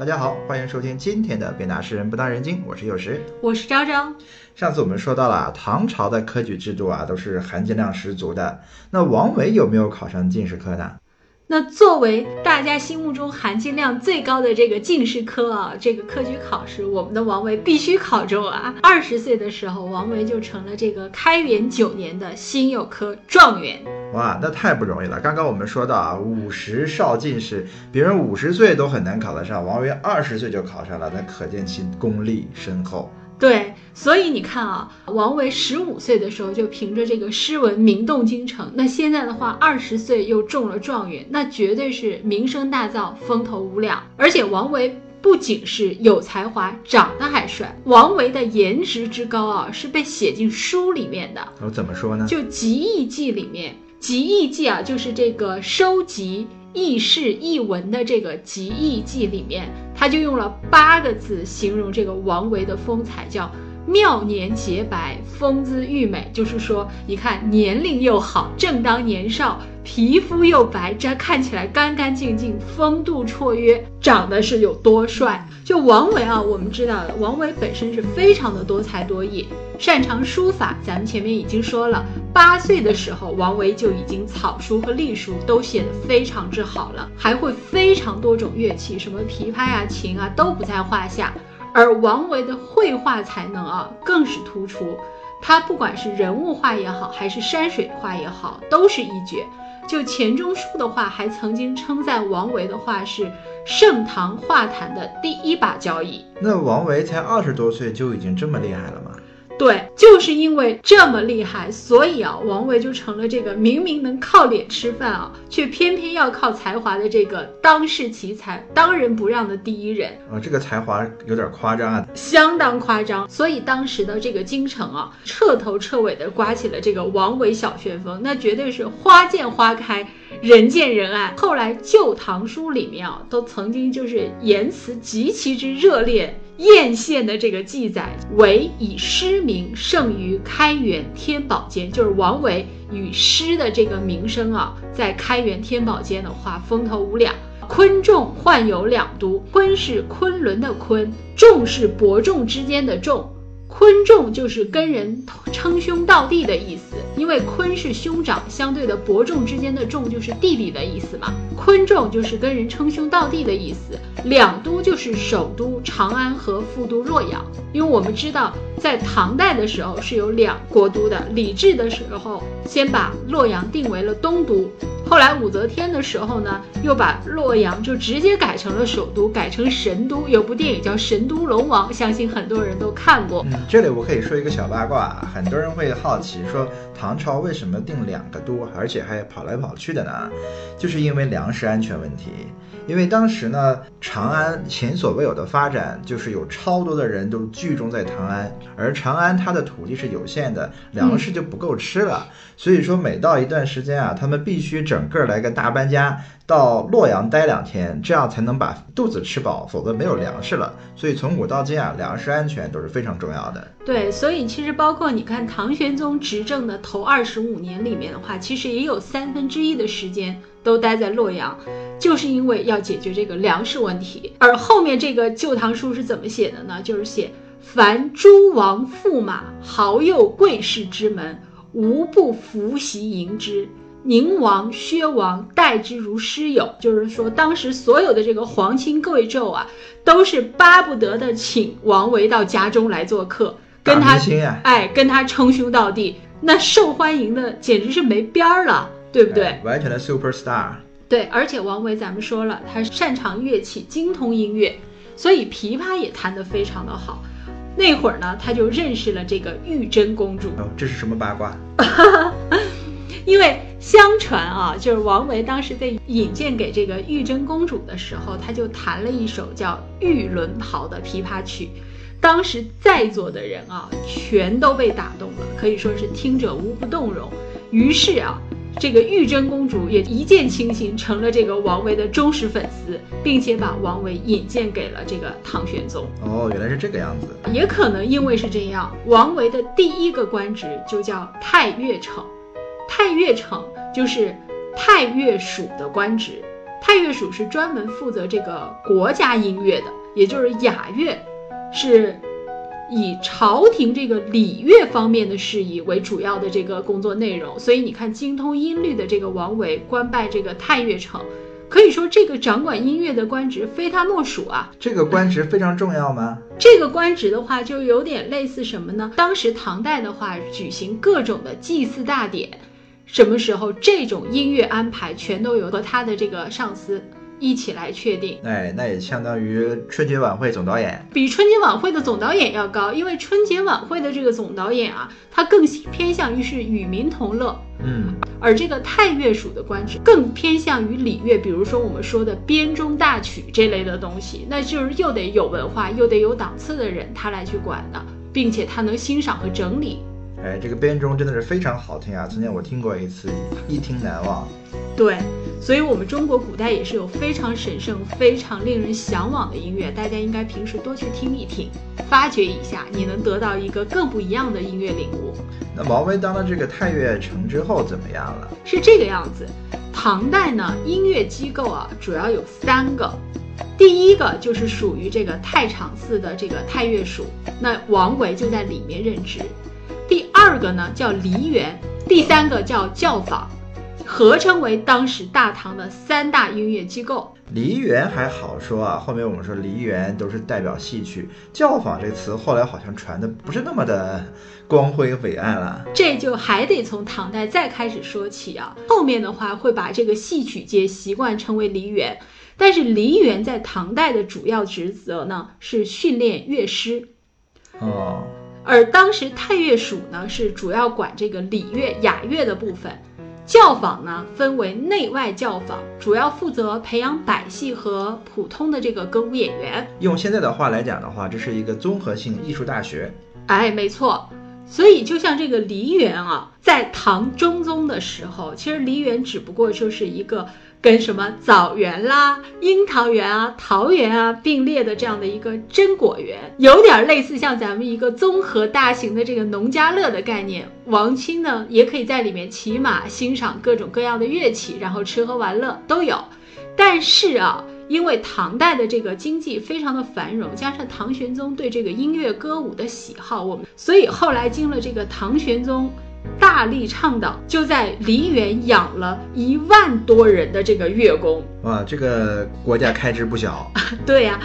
大家好，欢迎收听今天的《别拿诗人不当人精》，我是有时，我是昭昭。上次我们说到了唐朝的科举制度啊，都是含金量十足的。那王维有没有考上进士科呢？那作为大家心目中含金量最高的这个进士科啊，这个科举考试，我们的王维必须考中啊！二十岁的时候，王维就成了这个开元九年的辛酉科状元。哇，那太不容易了！刚刚我们说到啊，五十少进士，别人五十岁都很难考得上，王维二十岁就考上了，那可见其功力深厚。对，所以你看啊，王维十五岁的时候就凭着这个诗文名动京城，那现在的话，二十岁又中了状元，那绝对是名声大噪，风头无两。而且王维不仅是有才华，长得还帅，王维的颜值之高啊，是被写进书里面的。我怎么说呢？就《集异记》里面，《集异记》啊，就是这个收集。轶事轶闻的这个《集异记》里面，他就用了八个字形容这个王维的风采，叫妙年洁白，风姿玉美。就是说，你看年龄又好，正当年少。皮肤又白，这看起来干干净净，风度绰约，长得是有多帅？就王维啊，我们知道的，王维本身是非常的多才多艺，擅长书法。咱们前面已经说了，八岁的时候，王维就已经草书和隶书都写得非常之好了，还会非常多种乐器，什么琵琶呀、琴啊都不在话下。而王维的绘画才能啊，更是突出，他不管是人物画也好，还是山水画也好，都是一绝。就钱钟书的话，还曾经称赞王维的话是盛唐画坛的第一把交椅。那王维才二十多岁就已经这么厉害了吗？对，就是因为这么厉害，所以啊，王维就成了这个明明能靠脸吃饭啊，却偏偏要靠才华的这个当世奇才、当仁不让的第一人啊。这个才华有点夸张啊，相当夸张。所以当时的这个京城啊，彻头彻尾的刮起了这个王维小旋风，那绝对是花见花开，人见人爱。后来《旧唐书》里面啊，都曾经就是言辞极其之热烈。艳羡的这个记载，为以诗名胜于开元天宝间，就是王维与诗的这个名声啊，在开元天宝间的话，风头无两。昆仲患有两都，昆是昆仑的昆，仲是伯仲之间的仲。昆仲就是跟人称兄道弟的意思，因为昆是兄长，相对的伯仲之间的仲就是弟弟的意思嘛。昆仲就是跟人称兄道弟的意思。两都就是首都长安和副都洛阳，因为我们知道在唐代的时候是有两国都的。李治的时候先把洛阳定为了东都。后来武则天的时候呢，又把洛阳就直接改成了首都，改成神都。有部电影叫《神都龙王》，相信很多人都看过。嗯，这里我可以说一个小八卦啊，很多人会好奇说唐朝为什么定两个都，而且还跑来跑去的呢？就是因为两粮食安全问题。因为当时呢，长安前所未有的发展，就是有超多的人都聚众在长安，而长安它的土地是有限的，粮食就不够吃了。所以说，每到一段时间啊，他们必须整个来个大搬家，到洛阳待两天，这样才能把肚子吃饱，否则没有粮食了。所以从古到今啊，粮食安全都是非常重要的。对，所以其实包括你看唐玄宗执政的头二十五年里面的话，其实也有三分之一的时间都待在洛阳。就是因为要解决这个粮食问题，而后面这个《旧唐书》是怎么写的呢？就是写凡诸王驸马、豪右贵士之门，无不伏袭迎之。宁王、薛王待之如师友，就是说当时所有的这个皇亲贵胄啊，都是巴不得的请王维到家中来做客，跟他哎跟他称兄道弟，那受欢迎的简直是没边儿了，对不对？完全的 super star。对，而且王维，咱们说了，他擅长乐器，精通音乐，所以琵琶也弹得非常的好。那会儿呢，他就认识了这个玉真公主。哦，这是什么八卦？因为相传啊，就是王维当时被引荐给这个玉真公主的时候，他就弹了一首叫《玉轮袍》的琵琶曲。当时在座的人啊，全都被打动了，可以说是听者无不动容。于是啊。这个玉真公主也一见倾心，成了这个王维的忠实粉丝，并且把王维引荐给了这个唐玄宗。哦，原来是这个样子。也可能因为是这样，王维的第一个官职就叫太岳丞。太岳丞就是太岳署的官职。太乐署是专门负责这个国家音乐的，也就是雅乐，是以朝廷这个礼乐方面的事宜为主要的这个工作内容。所以你看，精通音律的这个王维官拜这个太乐丞，可以说这个掌管音乐的官职非他莫属啊。这个官职非常重要吗？这个官职的话，就有点类似什么呢？当时唐代的话，举行各种的祭祀大典，什么时候这种音乐安排全都由和他的这个上司一起来确定。哎，那也相当于春节晚会总导演。比春节晚会的总导演要高，因为春节晚会的这个总导演啊，他更偏向于是与民同乐，嗯，而这个太乐署的官职更偏向于礼乐，比如说我们说的编钟大曲这类的东西，那就是又得有文化又得有档次的人他来去管的，并且他能欣赏和整理。哎，这个编钟真的是非常好听啊！曾经我听过一次，一听难忘。对，所以我们中国古代也是有非常神圣、非常令人向往的音乐，大家应该平时多去听一听，发掘一下，你能得到一个更不一样的音乐领悟。那王维当了这个太乐丞之后怎么样了？是这个样子，唐代呢，音乐机构啊，主要有三个。第一个就是属于这个太常寺的这个太乐署，那王维就在里面任职。第二个呢叫梨园，第三个叫教坊，合称为当时大唐的三大音乐机构。梨园还好说啊，后面我们说梨园都是代表戏曲，教坊这词后来好像传的不是那么的光辉伟岸了。这就还得从唐代再开始说起啊，后面的话会把这个戏曲界习惯称为梨园，但是梨园在唐代的主要职责呢是训练乐师。哦，而当时太乐署呢是主要管这个礼乐雅乐的部分，教坊呢分为内外教坊，主要负责培养百戏和普通的这个歌舞演员。用现在的话来讲的话，这是一个综合性艺术大学。哎，没错。所以就像这个梨园啊，在唐中宗的时候，其实梨园只不过就是一个跟什么枣园啦、樱桃园啊、桃园啊并列的这样的一个真果园，有点类似像咱们一个综合大型的这个农家乐的概念。王亲呢，也可以在里面骑马、欣赏各种各样的乐器，然后吃喝玩乐都有。但是啊。因为唐代的这个经济非常的繁荣，加上唐玄宗对这个音乐歌舞的喜好，我们所以后来经了这个唐玄宗大力倡导，就在梨园养了一万多人的这个乐工。哇，这个国家开支不小。对呀。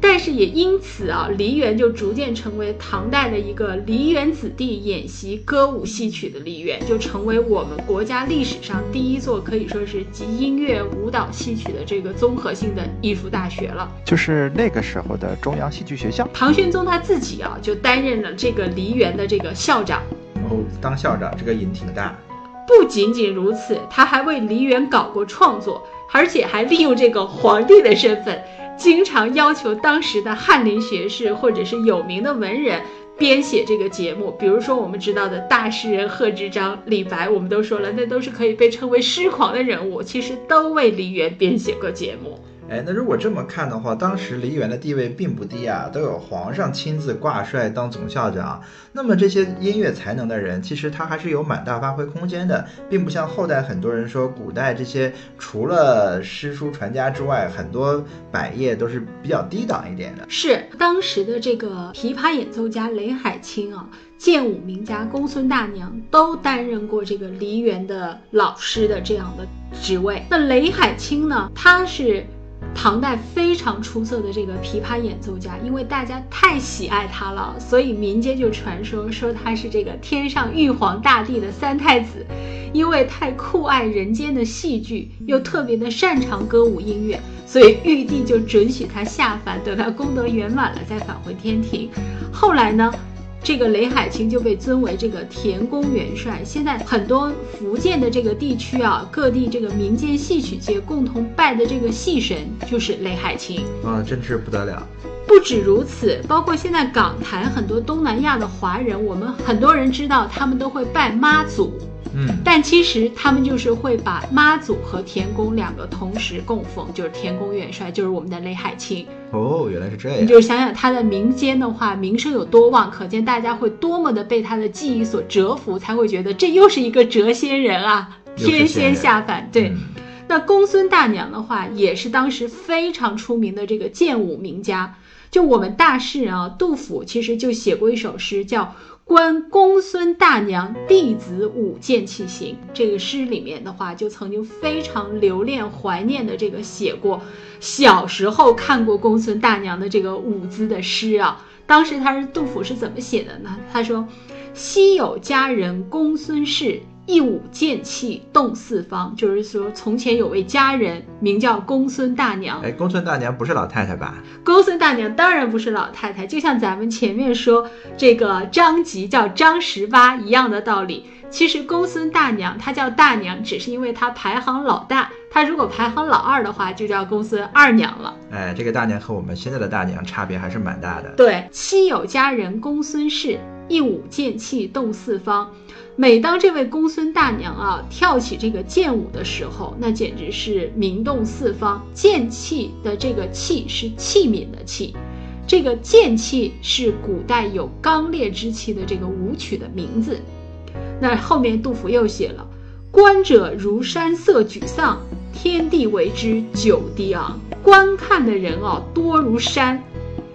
但是也因此啊，梨园就逐渐成为唐代的一个梨园子弟演习歌舞戏曲的梨园，就成为我们国家历史上第一座可以说是集音乐、舞蹈、戏曲的这个综合性的艺术大学了。就是那个时候的中央戏剧学校。唐玄宗他自己啊，就担任了这个梨园的这个校长。哦，当校长这个瘾挺大。不仅仅如此，他还为梨园搞过创作，而且还利用这个皇帝的身份。经常要求当时的翰林学士或者是有名的文人编写这个节目，比如说我们知道的大诗人贺知章、李白，我们都说了，那都是可以被称为诗狂的人物，其实都为梨园编写过节目。哎，那如果这么看的话，当时梨园的地位并不低啊，都有皇上亲自挂帅当总校长。那么这些音乐才能的人，其实他还是有蛮大发挥空间的，并不像后代很多人说，古代这些除了诗书传家之外，很多百业都是比较低档一点的。是当时的这个琵琶演奏家雷海清啊，剑舞名家公孙大娘都担任过这个梨园的老师的这样的职位。那雷海清呢，他是。唐代非常出色的这个琵琶演奏家，因为大家太喜爱他了，所以民间就传说说他是这个天上玉皇大帝的三太子。因为太酷爱人间的戏剧，又特别的擅长歌舞音乐，所以玉帝就准许他下凡，等他功德圆满了再返回天庭。后来呢？这个雷海清就被尊为这个田宫元帅。现在很多福建的这个地区啊，各地这个民间戏曲界共同拜的这个戏神就是雷海清啊，真是不得了。不止如此，包括现在港台很多东南亚的华人，我们很多人知道他们都会拜妈祖。嗯，但其实他们就是会把妈祖和田宫两个同时供奉，就是田宫元帅，就是我们的雷海清。哦，原来是这样。你就想想他的民间的话，名声有多旺，可见大家会多么的被他的技艺所折服，才会觉得这又是一个谪仙人啊，天仙下凡。对，那公孙大娘的话，也是当时非常出名的这个剑舞名家。就我们大诗人啊，杜甫其实就写过一首诗，叫《观公孙大娘弟子舞剑器行》。这个诗里面的话，就曾经非常留恋、怀念的这个写过小时候看过公孙大娘的这个舞姿的诗啊。当时他是杜甫是怎么写的呢？他说：“昔有佳人公孙氏。”一舞剑气动四方，就是说从前有位佳人名叫公孙大娘。哎，公孙大娘不是老太太吧？公孙大娘当然不是老太太，就像咱们前面说这个张吉叫张十八一样的道理。其实公孙大娘她叫大娘，只是因为她排行老大。她如果排行老二的话，就叫公孙二娘了。哎，这个大娘和我们现在的大娘差别还是蛮大的。对，妻有佳人公孙氏，一舞剑气动四方。每当这位公孙大娘啊跳起这个剑舞的时候，那简直是名动四方。剑气的这个气是器皿的器，这个剑气是古代有刚烈之气的这个舞曲的名字。那后面杜甫又写了：观者如山色沮丧，天地为之久低昂。观看的人啊多如山，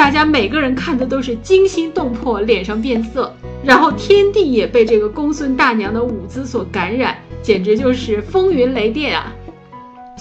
大家每个人看的都是惊心动魄，脸上变色。然后天地也被这个公孙大娘的舞姿所感染，简直就是风云雷电啊！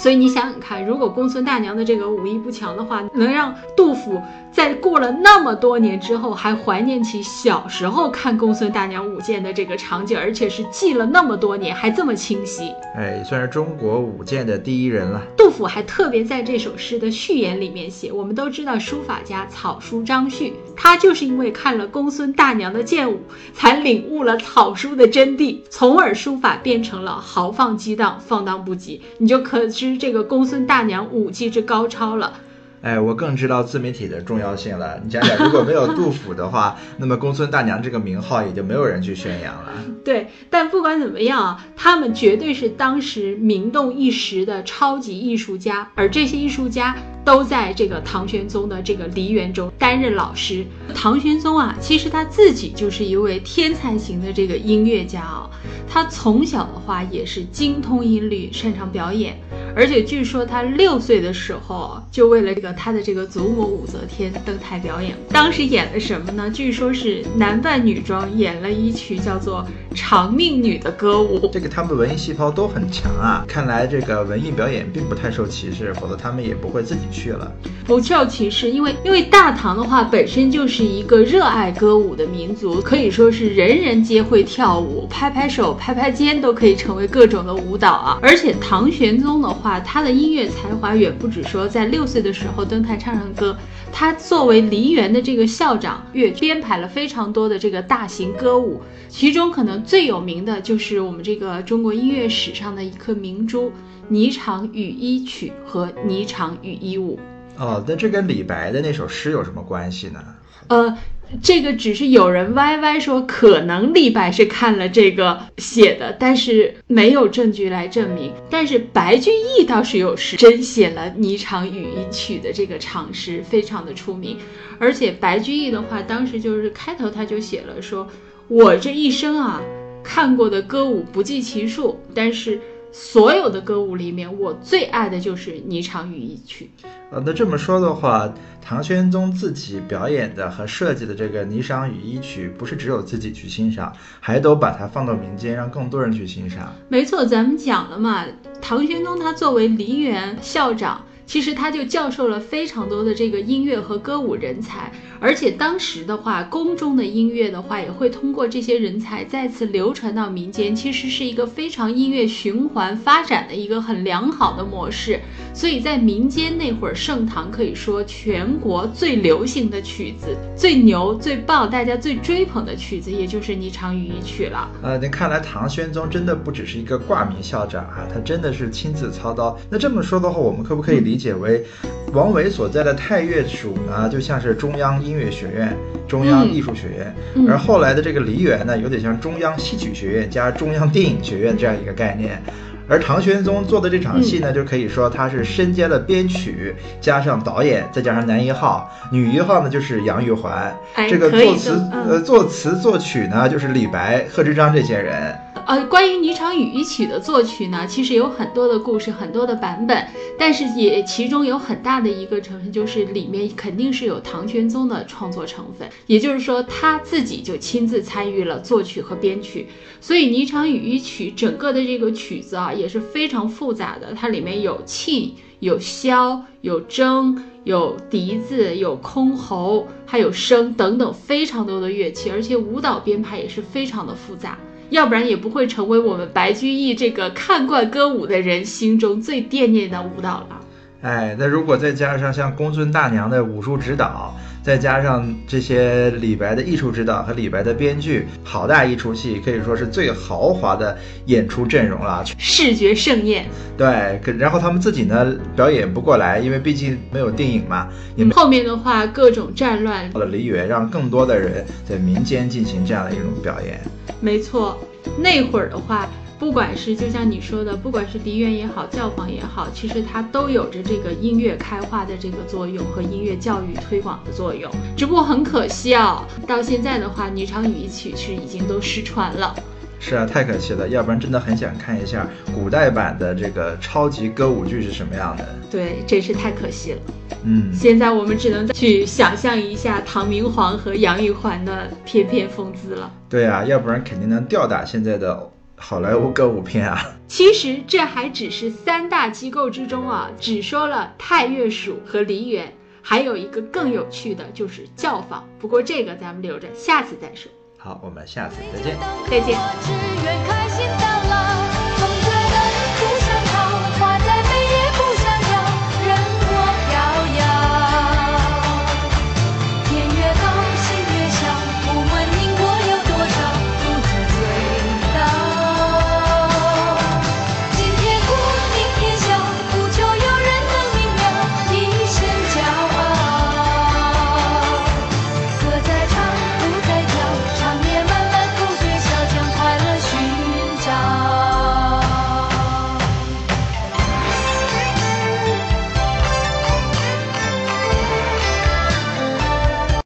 所以你想想看，如果公孙大娘的这个武艺不强的话，能让杜甫在过了那么多年之后还怀念起小时候看公孙大娘舞剑的这个场景，而且是记了那么多年还这么清晰，哎，算是中国舞剑的第一人了。杜甫还特别在这首诗的序言里面写，我们都知道书法家草书张旭，他就是因为看了公孙大娘的剑舞，才领悟了草书的真谛，从而书法变成了豪放激荡、放荡不羁。你就可知。这个公孙大娘武技之高超了，哎，我更知道自媒体的重要性了。你想想，如果没有杜甫的话，那么公孙大娘这个名号也就没有人去宣扬了。对，但不管怎么样啊，他们绝对是当时名动一时的超级艺术家，而这些艺术家都在这个唐玄宗的这个梨园中担任老师。唐玄宗啊，其实他自己就是一位天才型的这个音乐家啊，他从小的话也是精通音律，擅长表演。而且据说他六岁的时候，就为了这个他的这个祖母武则天登台表演。当时演了什么呢？据说是男扮女装，演了一曲叫做《长命女》的歌舞。这个他们文艺细胞都很强啊！看来这个文艺表演并不太受歧视，否则他们也不会自己去了。不受歧视，因为因为大唐的话本身就是一个热爱歌舞的民族，可以说是人人皆会跳舞，拍拍手、拍拍肩都可以成为各种的舞蹈啊！而且唐玄宗的。话他的音乐才华远不止说在六岁的时候登台唱唱歌，他作为梨园的这个校长，乐编排了非常多的这个大型歌舞，其中可能最有名的就是我们这个中国音乐史上的一颗明珠《霓裳羽衣曲》和《霓裳羽衣舞》。哦，那这跟李白的那首诗有什么关系呢？呃。这个只是有人歪歪说，可能李白是看了这个写的，但是没有证据来证明。但是白居易倒是有诗，真写了《霓裳羽衣曲》的这个长诗，非常的出名。而且白居易的话，当时就是开头他就写了，说我这一生啊，看过的歌舞不计其数，但是。所有的歌舞里面，我最爱的就是《霓裳羽衣曲》。呃，那这么说的话，唐玄宗自己表演的和设计的这个《霓裳羽衣曲》，不是只有自己去欣赏，还都把它放到民间，让更多人去欣赏。没错，咱们讲了嘛，唐玄宗他作为梨园校长。其实他就教授了非常多的这个音乐和歌舞人才，而且当时的话，宫中的音乐的话也会通过这些人才再次流传到民间，其实是一个非常音乐循环发展的一个很良好的模式。所以在民间那会儿，盛唐可以说全国最流行的曲子、最牛、最棒、大家最追捧的曲子，也就是《霓裳羽衣曲》了。呃，那看来唐玄宗真的不只是一个挂名校长啊，他真的是亲自操刀。那这么说的话，我们可不可以理？解为王维所在的太岳署呢，就像是中央音乐学院、中央艺术学院，而后来的这个梨园呢，有点像中央戏曲学院加中央电影学院这样一个概念。而唐玄宗做的这场戏呢，就可以说他是身兼了编曲，加上导演，再加上男一号、女一号呢，就是杨玉环。这个作词呃作词作曲呢，就是李白、贺知章这些人。呃，关于《霓裳羽衣曲》的作曲呢，其实有很多的故事，很多的版本，但是也其中有很大的一个成分，就是里面肯定是有唐玄宗的创作成分，也就是说他自己就亲自参与了作曲和编曲，所以《霓裳羽衣曲》整个的这个曲子啊也是非常复杂的，它里面有磬、有箫、有筝、有笛子、有箜篌，还有笙等等非常多的乐器，而且舞蹈编排也是非常的复杂。要不然也不会成为我们白居易这个看惯歌舞的人心中最惦念的舞蹈了。哎，那如果再加上像公孙大娘的武术指导，再加上这些李白的艺术指导和李白的编剧，好大一出戏，可以说是最豪华的演出阵容了，视觉盛宴。对，可然后他们自己呢表演不过来，因为毕竟没有电影嘛。后面的话，各种战乱，到了梨园，让更多的人在民间进行这样的一种表演。没错，那会儿的话。不管是就像你说的，不管是梨园也好，教坊也好，其实它都有着这个音乐开化的这个作用和音乐教育推广的作用。只不过很可惜啊，到现在的话，《霓裳羽衣曲》是已经都失传了。是啊，太可惜了，要不然真的很想看一下古代版的这个超级歌舞剧是什么样的。对，真是太可惜了。嗯，现在我们只能去想象一下唐明皇和杨玉环的翩翩风姿了。对啊，要不然肯定能吊打现在的。好莱坞歌舞片啊，其实这还只是三大机构之中啊，只说了太岳署和梨园，还有一个更有趣的就是教坊。不过这个咱们留着下次再说。好，我们下次再见。再见。